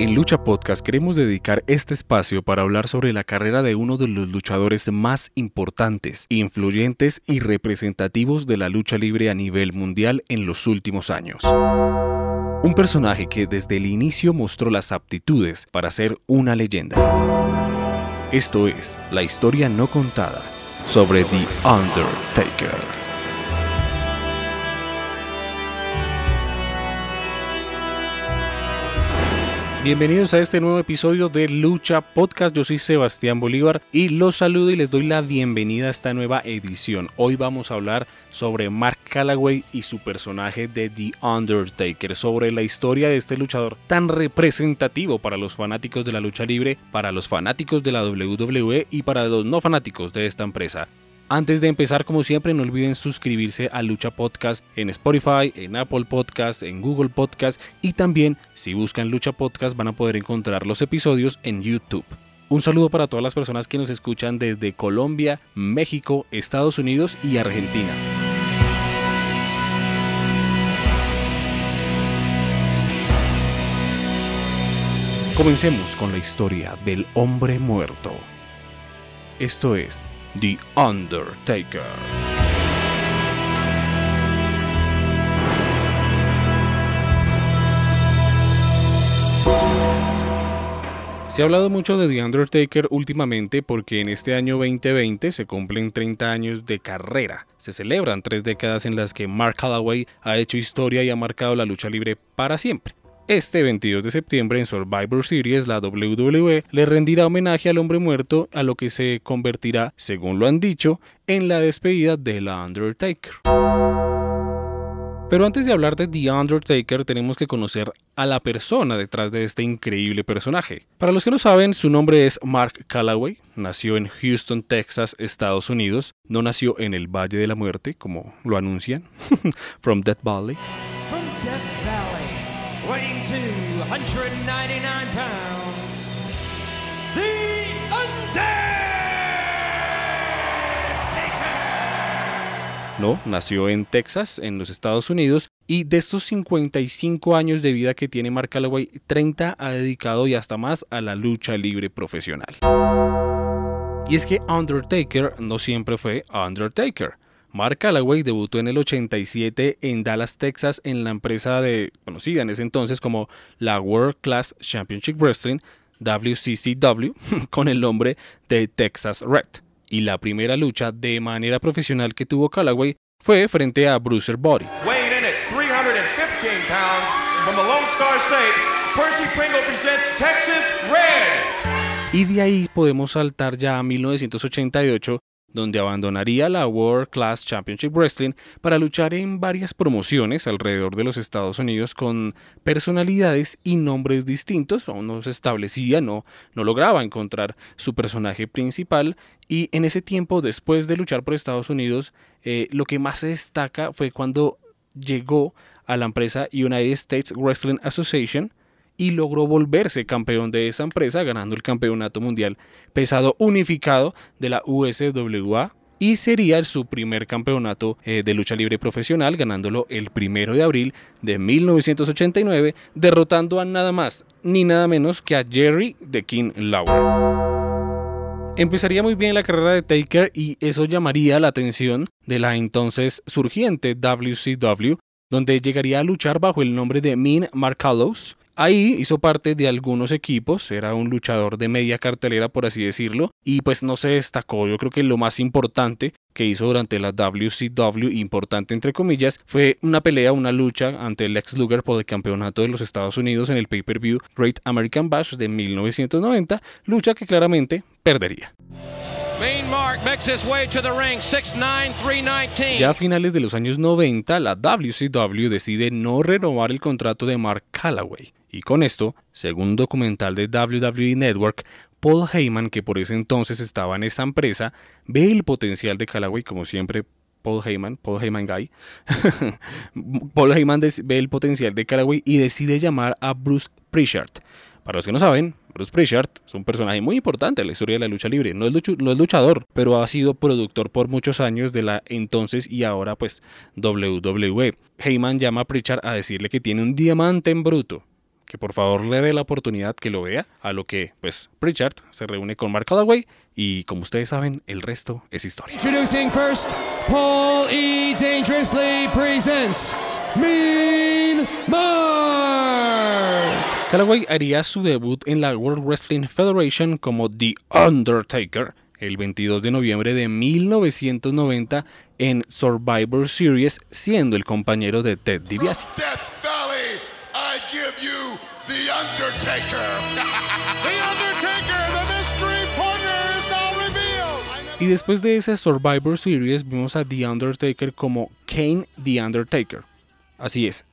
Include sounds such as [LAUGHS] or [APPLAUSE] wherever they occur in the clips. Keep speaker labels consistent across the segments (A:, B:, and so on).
A: En Lucha Podcast queremos dedicar este espacio para hablar sobre la carrera de uno de los luchadores más importantes, influyentes y representativos de la lucha libre a nivel mundial en los últimos años. Un personaje que desde el inicio mostró las aptitudes para ser una leyenda. Esto es la historia no contada sobre The Undertaker. Bienvenidos a este nuevo episodio de Lucha Podcast. Yo soy Sebastián Bolívar y los saludo y les doy la bienvenida a esta nueva edición. Hoy vamos a hablar sobre Mark Calloway y su personaje de The Undertaker, sobre la historia de este luchador tan representativo para los fanáticos de la lucha libre, para los fanáticos de la WWE y para los no fanáticos de esta empresa. Antes de empezar, como siempre, no olviden suscribirse a Lucha Podcast en Spotify, en Apple Podcast, en Google Podcast y también, si buscan Lucha Podcast, van a poder encontrar los episodios en YouTube. Un saludo para todas las personas que nos escuchan desde Colombia, México, Estados Unidos y Argentina. Comencemos con la historia del hombre muerto. Esto es The Undertaker. Se ha hablado mucho de The Undertaker últimamente porque en este año 2020 se cumplen 30 años de carrera. Se celebran tres décadas en las que Mark Calloway ha hecho historia y ha marcado la lucha libre para siempre. Este 22 de septiembre en Survivor Series la WWE le rendirá homenaje al hombre muerto a lo que se convertirá, según lo han dicho, en la despedida de la Undertaker. Pero antes de hablar de The Undertaker tenemos que conocer a la persona detrás de este increíble personaje. Para los que no saben, su nombre es Mark Calloway, nació en Houston, Texas, Estados Unidos, no nació en el Valle de la Muerte, como lo anuncian, [LAUGHS] from Death Valley. From Death Valley. 299 pounds, The No, nació en Texas, en los Estados Unidos, y de estos 55 años de vida que tiene Mark Calloway, 30 ha dedicado y hasta más a la lucha libre profesional. Y es que Undertaker no siempre fue Undertaker. Mark Calloway debutó en el 87 en Dallas, Texas, en la empresa de, conocida en ese entonces como la World Class Championship Wrestling, WCCW, [LAUGHS] con el nombre de Texas Red. Y la primera lucha de manera profesional que tuvo Calloway fue frente a Bruiser Body. Y de ahí podemos saltar ya a 1988 donde abandonaría la World Class Championship Wrestling para luchar en varias promociones alrededor de los Estados Unidos con personalidades y nombres distintos, aún no se establecía, no, no lograba encontrar su personaje principal. Y en ese tiempo, después de luchar por Estados Unidos, eh, lo que más se destaca fue cuando llegó a la empresa United States Wrestling Association, y logró volverse campeón de esa empresa ganando el campeonato mundial pesado unificado de la USWA y sería su primer campeonato eh, de lucha libre profesional ganándolo el primero de abril de 1989 derrotando a nada más ni nada menos que a Jerry de King Lawler. Empezaría muy bien la carrera de Taker y eso llamaría la atención de la entonces surgiente WCW, donde llegaría a luchar bajo el nombre de Min Marcalos Ahí hizo parte de algunos equipos, era un luchador de media cartelera por así decirlo, y pues no se destacó. Yo creo que lo más importante que hizo durante la WCW, importante entre comillas, fue una pelea, una lucha ante el ex Luger por el campeonato de los Estados Unidos en el pay-per-view Great American Bash de 1990, lucha que claramente perdería. Ya a finales de los años 90, la WCW decide no renovar el contrato de Mark Calloway. Y con esto, según un documental de WWE Network, Paul Heyman, que por ese entonces estaba en esa empresa, ve el potencial de Callaway, como siempre Paul Heyman, Paul Heyman Guy. [LAUGHS] Paul Heyman ve el potencial de Callaway y decide llamar a Bruce Prichard. Para los que no saben, Bruce Prichard es un personaje muy importante en la historia de la lucha libre. No es, luchador, pero ha sido productor por muchos años de la entonces y ahora pues WWE. Heyman llama a Prichard a decirle que tiene un diamante en bruto que por favor le dé la oportunidad que lo vea, a lo que pues Pritchard se reúne con Mark Calloway y como ustedes saben, el resto es historia.
B: Introducing first, Paul E. Dangerously presents Mean.
A: Calloway haría su debut en la World Wrestling Federation como The Undertaker el 22 de noviembre de 1990 en Survivor Series, siendo el compañero de Ted DiBiase. [LAUGHS] Y después de ese Survivor Series vimos a The Undertaker como Kane The Undertaker. Así es,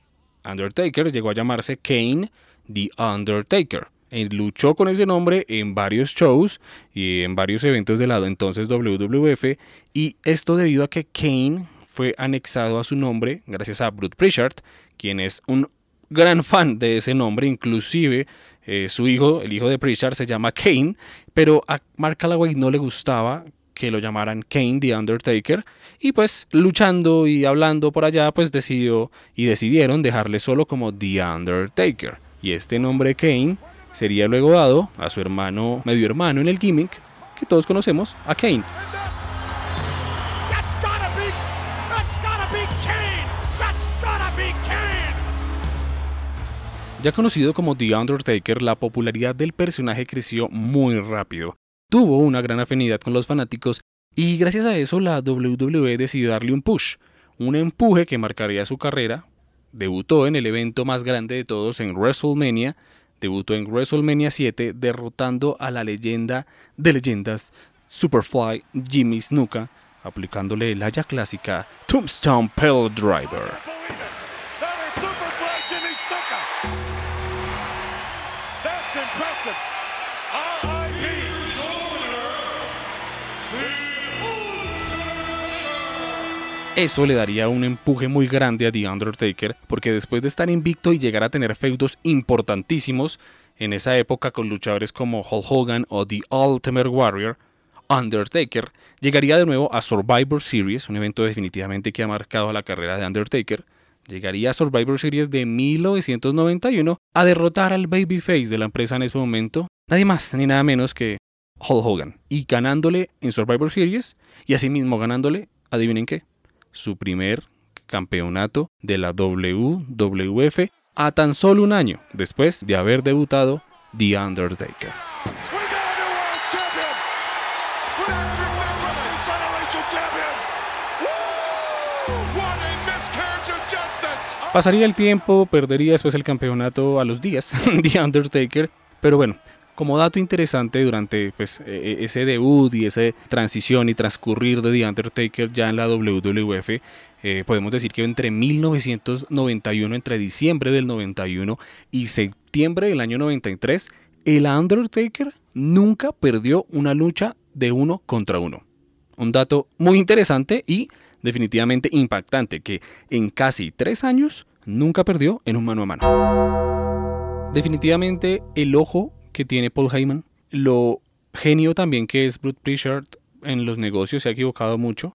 A: Undertaker llegó a llamarse Kane The Undertaker. Luchó con ese nombre en varios shows y en varios eventos de lado entonces WWF y esto debido a que Kane fue anexado a su nombre gracias a Bruce Prichard, quien es un gran fan de ese nombre, inclusive eh, su hijo, el hijo de Prichard, se llama Kane, pero a Mark Calloway no le gustaba que lo llamaran Kane the Undertaker y pues luchando y hablando por allá pues decidió y decidieron dejarle solo como The Undertaker y este nombre Kane sería luego dado a su hermano medio hermano en el gimmick que todos conocemos a Kane. Ya conocido como The Undertaker, la popularidad del personaje creció muy rápido. Tuvo una gran afinidad con los fanáticos y gracias a eso la WWE decidió darle un push, un empuje que marcaría su carrera. Debutó en el evento más grande de todos en WrestleMania, debutó en WrestleMania 7 derrotando a la leyenda de leyendas Superfly Jimmy Snuka, aplicándole la ya clásica Tombstone Pell Driver. Eso le daría un empuje muy grande a The Undertaker, porque después de estar invicto y llegar a tener feudos importantísimos en esa época con luchadores como Hulk Hogan o The Ultimate Warrior, Undertaker llegaría de nuevo a Survivor Series, un evento definitivamente que ha marcado la carrera de Undertaker. Llegaría a Survivor Series de 1991 a derrotar al babyface de la empresa en ese momento, nadie más ni nada menos que Hulk Hogan, y ganándole en Survivor Series y asimismo ganándole, adivinen qué, su primer campeonato de la WWF a tan solo un año después de haber debutado The Undertaker. Pasaría el tiempo, perdería después el campeonato a los días, [LAUGHS] The Undertaker, pero bueno, como dato interesante durante pues, e- e- ese debut y esa transición y transcurrir de The Undertaker ya en la WWF, eh, podemos decir que entre 1991, entre diciembre del 91 y septiembre del año 93, el Undertaker nunca perdió una lucha de uno contra uno. Un dato muy interesante y definitivamente impactante que en casi tres años nunca perdió en un mano a mano. Definitivamente el ojo que tiene Paul Heyman, lo genio también que es Bruce Prichard en los negocios, se ha equivocado mucho,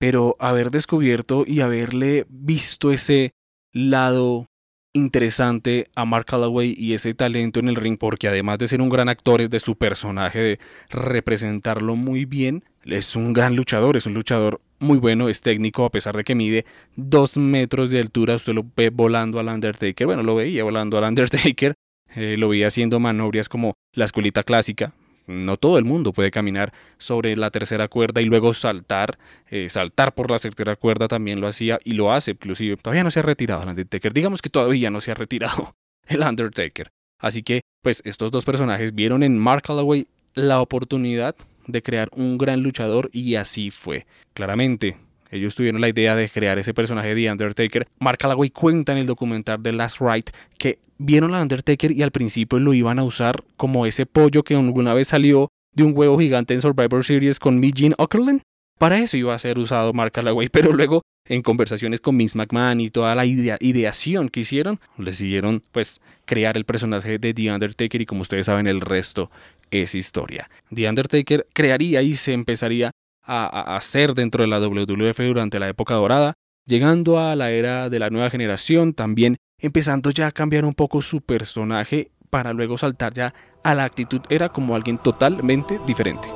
A: pero haber descubierto y haberle visto ese lado interesante a Mark Calloway y ese talento en el ring, porque además de ser un gran actor, es de su personaje, de representarlo muy bien, es un gran luchador, es un luchador muy bueno, es técnico, a pesar de que mide dos metros de altura, usted lo ve volando al Undertaker, bueno, lo veía volando al Undertaker, eh, lo veía haciendo manobras como la escuelita clásica. No todo el mundo puede caminar sobre la tercera cuerda y luego saltar, eh, saltar por la tercera cuerda también lo hacía y lo hace, inclusive todavía no se ha retirado el Undertaker, digamos que todavía no se ha retirado [LAUGHS] el Undertaker. Así que, pues estos dos personajes vieron en Mark Calloway la oportunidad de crear un gran luchador y así fue. Claramente, ellos tuvieron la idea de crear ese personaje de Undertaker. Mark Calloway cuenta en el documental de Last Ride que vieron al Undertaker y al principio lo iban a usar como ese pollo que alguna vez salió de un huevo gigante en Survivor Series con mi Gene. Para eso iba a ser usado Mark Calloway, [LAUGHS] pero luego en conversaciones con Vince McMahon y toda la idea, ideación que hicieron, decidieron pues crear el personaje de The Undertaker y como ustedes saben el resto es historia. The Undertaker crearía y se empezaría a, hacer dentro de la WWF durante la época dorada. llegando a la era de la nueva generación, también empezando ya a cambiar un poco su personaje para luego saltar ya a la actitud, era como alguien totalmente diferente.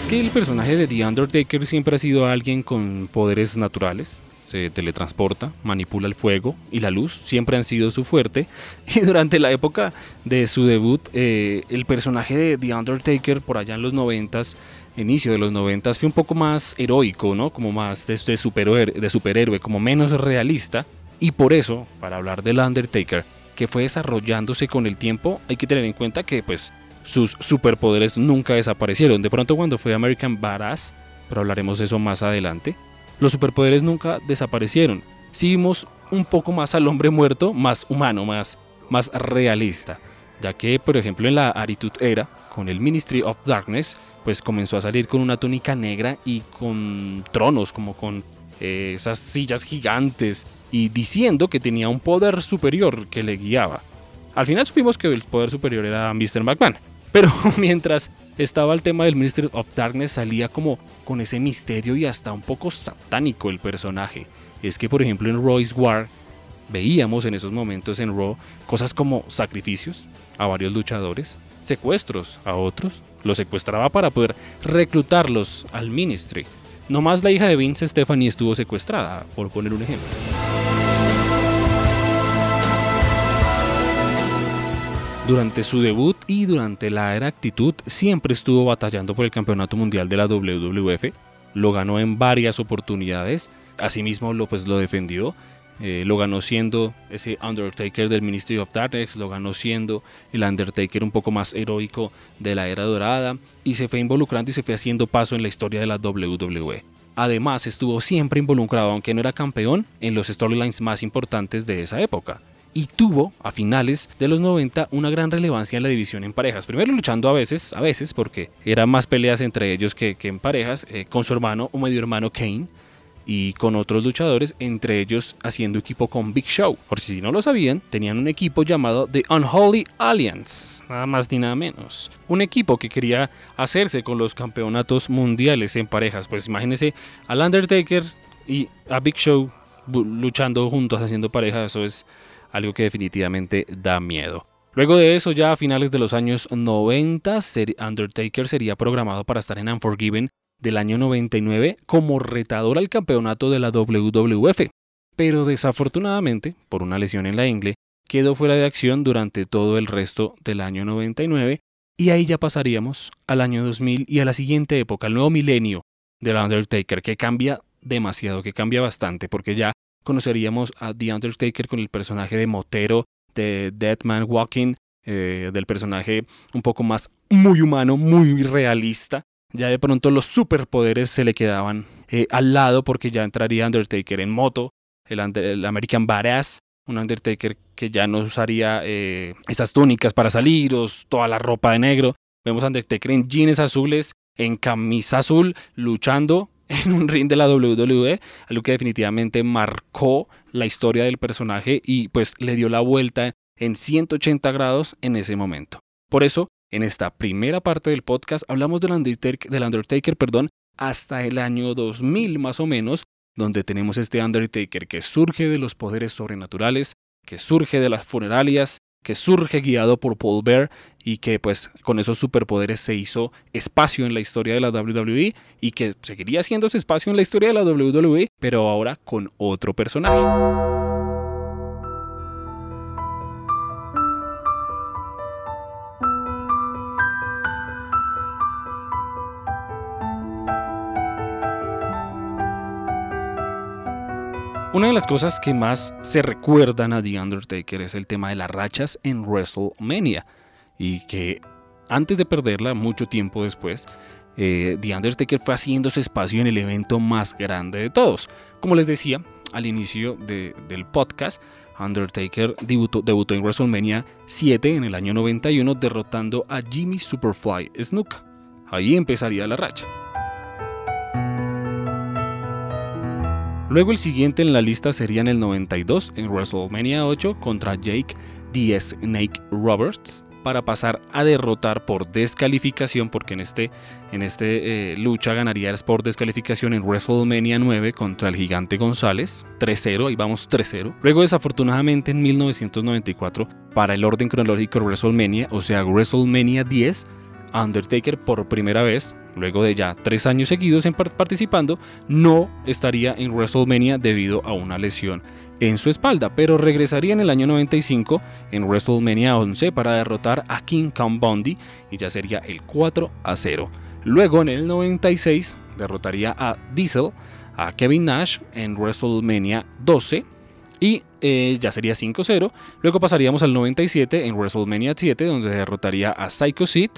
A: Es que el personaje de The Undertaker siempre ha sido alguien con poderes naturales, se teletransporta, manipula el fuego y la luz, siempre han sido su fuerte. [LAUGHS] Y durante la época de su debut, eh, el personaje de The Undertaker, por allá en los noventas, inicio de los noventas, fue un poco más heroico, ¿no? Como más de, de, superhéroe, de superhéroe, como menos realista. Y por eso, para hablar del Undertaker, que fue desarrollándose con el tiempo, hay que tener en cuenta que pues sus superpoderes nunca desaparecieron. De pronto cuando fue American Badass, pero hablaremos de eso más adelante, los superpoderes nunca desaparecieron. Sí vimos un poco más al hombre muerto, más humano, más, más realista. Ya que, por ejemplo, en la Aritud Era, con el Ministry of Darkness, pues comenzó a salir con una túnica negra y con tronos, como con eh, esas sillas gigantes, y diciendo que tenía un poder superior que le guiaba. Al final supimos que el poder superior era Mr. McMahon, pero [LAUGHS] mientras estaba el tema del Ministry of Darkness, salía como con ese misterio y hasta un poco satánico el personaje. Es que, por ejemplo, en Roy's War veíamos en esos momentos en Raw cosas como sacrificios a varios luchadores, secuestros a otros, los secuestraba para poder reclutarlos al Ministry. No más la hija de Vince Stephanie estuvo secuestrada, por poner un ejemplo. Durante su debut y durante la era actitud siempre estuvo batallando por el campeonato mundial de la WWF. Lo ganó en varias oportunidades. Asimismo lo, pues, lo defendió. Eh, lo ganó siendo ese Undertaker del Ministry of Darkness, lo ganó siendo el Undertaker un poco más heroico de la era dorada y se fue involucrando y se fue haciendo paso en la historia de la WWE. Además estuvo siempre involucrado, aunque no era campeón, en los storylines más importantes de esa época y tuvo a finales de los 90 una gran relevancia en la división en parejas. Primero luchando a veces, a veces, porque eran más peleas entre ellos que, en parejas, eh, con su hermano o medio hermano Kane y con otros luchadores, entre ellos haciendo equipo con Big Show. Por si no lo sabían, tenían un equipo llamado The Unholy Alliance, nada más ni nada menos. Un equipo que quería hacerse con los campeonatos mundiales en parejas. Pues imagínense al Undertaker y a Big Show luchando juntos, haciendo parejas, eso es algo que definitivamente da miedo. Luego de eso, ya a finales de los años 90, Undertaker sería programado para estar en Unforgiven del año 99 como retador al campeonato de la WWF, pero desafortunadamente, por una lesión en la ingle, quedó fuera de acción durante todo el resto del año 99 y ahí ya pasaríamos al año 2000 y a la siguiente época, al nuevo milenio del Undertaker, que cambia demasiado, que cambia bastante, porque ya conoceríamos a The Undertaker con el personaje de Motero, de Dead Man Walking, eh, del personaje un poco más muy humano, muy realista, ya de pronto los superpoderes se le quedaban eh, al lado porque ya entraría Undertaker en moto, el, American Badass, un Undertaker que ya no usaría eh, esas túnicas para salir toda la ropa de negro. Vemos Undertaker en jeans azules, en camisa azul, luchando [LAUGHS] en un ring de la WWE, algo que definitivamente marcó la historia del personaje y pues le dio la vuelta en 180 grados en ese momento. Por eso en esta primera parte del podcast hablamos del Undertaker, del Undertaker perdón, hasta el año 2000 más o menos, donde tenemos este Undertaker que surge de los poderes sobrenaturales, que surge de las funeralias, que surge guiado por Paul Bear y que pues con esos superpoderes se hizo espacio en la historia de la WWE y que seguiría haciéndose espacio en la historia de la WWE, pero ahora con otro personaje. Una de las cosas que más se recuerdan a The Undertaker es el tema de las rachas en WrestleMania. Y que antes de perderla, mucho tiempo después, eh, The Undertaker fue haciéndose espacio en el evento más grande de todos. Como les decía al inicio del podcast, Undertaker debutó, debutó, en WrestleMania 7 en el año 91 derrotando a Jimmy Superfly Snook. Ahí empezaría la racha. Luego el siguiente en la lista sería en el 92 en WrestleMania 8 contra Jake The Snake Roberts para pasar a derrotar por descalificación, porque en este, en este eh, lucha ganaría por descalificación en WrestleMania 9 contra el gigante González, 3-0, ahí vamos 3-0. Luego desafortunadamente en 1994, para el orden cronológico WrestleMania, o sea WrestleMania 10, Undertaker por primera vez, luego de ya tres años seguidos en participando, no estaría en WrestleMania debido a una lesión en su espalda, pero regresaría en el año 95 en WrestleMania 11 para derrotar a King Kong Bundy y ya sería el 4 a 0. Luego en el 96 derrotaría a Diesel, a Kevin Nash en WrestleMania 12 y eh, ya sería 5-0. Luego pasaríamos al 97 en WrestleMania 7 donde derrotaría a Psycho Sid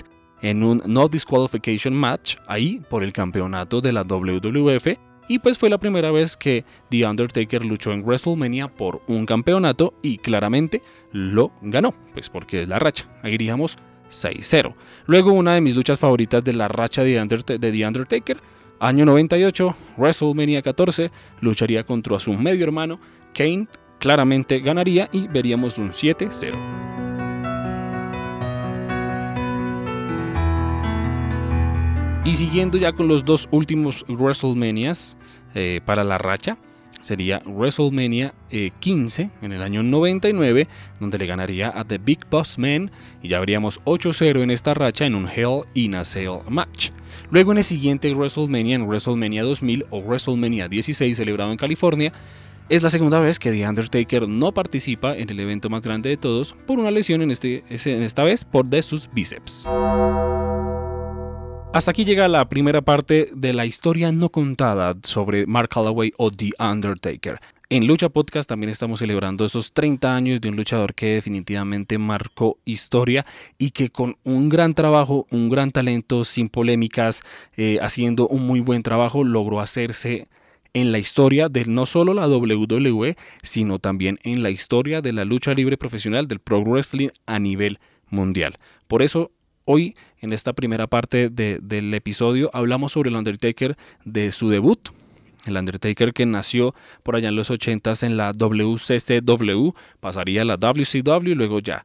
A: en un no disqualification match ahí por el campeonato de la WWF y pues fue la primera vez que The Undertaker luchó en WrestleMania por un campeonato y claramente lo ganó, pues porque es la racha. Ahí iríamos 6-0. Luego una de mis luchas favoritas de la racha de, The Undertaker, año 98, WrestleMania 14, lucharía contra su medio hermano Kane, claramente ganaría y veríamos un 7-0. Y siguiendo ya con los dos últimos WrestleManias eh, para la racha, sería WrestleMania 15 eh, en el año 99, donde le ganaría a The Big Boss Man y ya veríamos 8-0 en esta racha en un Hell in a Cell match. Luego en el siguiente WrestleMania, en WrestleMania 2000 o WrestleMania 16 celebrado en California, es la segunda vez que The Undertaker no participa en el evento más grande de todos por una lesión en, este, en esta vez por de sus bíceps. Hasta aquí llega la primera parte de la historia no contada sobre Mark Calloway o The Undertaker. En Lucha Podcast también estamos celebrando esos 30 años de un luchador que definitivamente marcó historia y que con un gran trabajo, un gran talento, sin polémicas, eh, haciendo un muy buen trabajo, logró hacerse en la historia de no solo la WWE, sino también en la historia de la lucha libre profesional del pro wrestling a nivel mundial. Por eso Hoy, en esta primera parte del episodio, hablamos sobre el Undertaker de su debut. El Undertaker que nació por allá en los 80s en la WCCW, pasaría a la WCW y luego ya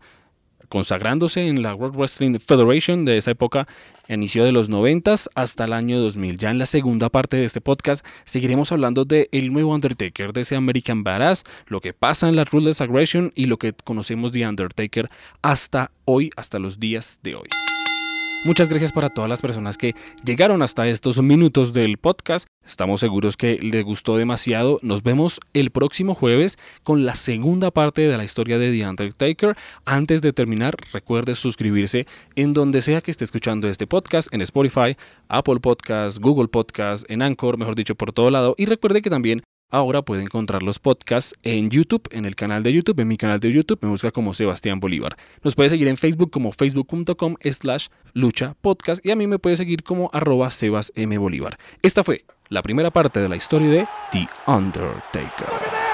A: consagrándose en la World Wrestling Federation de esa época, inicio de los 90 hasta el año 2000. Ya en la segunda parte de este podcast seguiremos hablando de el nuevo Undertaker, de ese American Badass, lo que pasa en la Ruthless Aggression y lo que conocemos de Undertaker hasta hoy, hasta los días de hoy. Muchas gracias para todas las personas que llegaron hasta estos minutos del podcast. Estamos seguros que les gustó demasiado. Nos vemos el próximo jueves con la segunda parte de la historia de The Undertaker. Antes de terminar, recuerde suscribirse en donde sea que esté escuchando este podcast, en Spotify, Apple Podcast, Google Podcast, en Anchor, mejor dicho, por todo lado. Y recuerde que también Ahora puede encontrar los podcasts en YouTube, en el canal de YouTube, en mi canal de YouTube, me busca como Sebastián Bolívar. Nos puede seguir en Facebook como facebook.com slash lucha podcast y a mí me puede seguir como arroba Sebas M. Bolívar. Esta fue la primera parte de la historia de The Undertaker.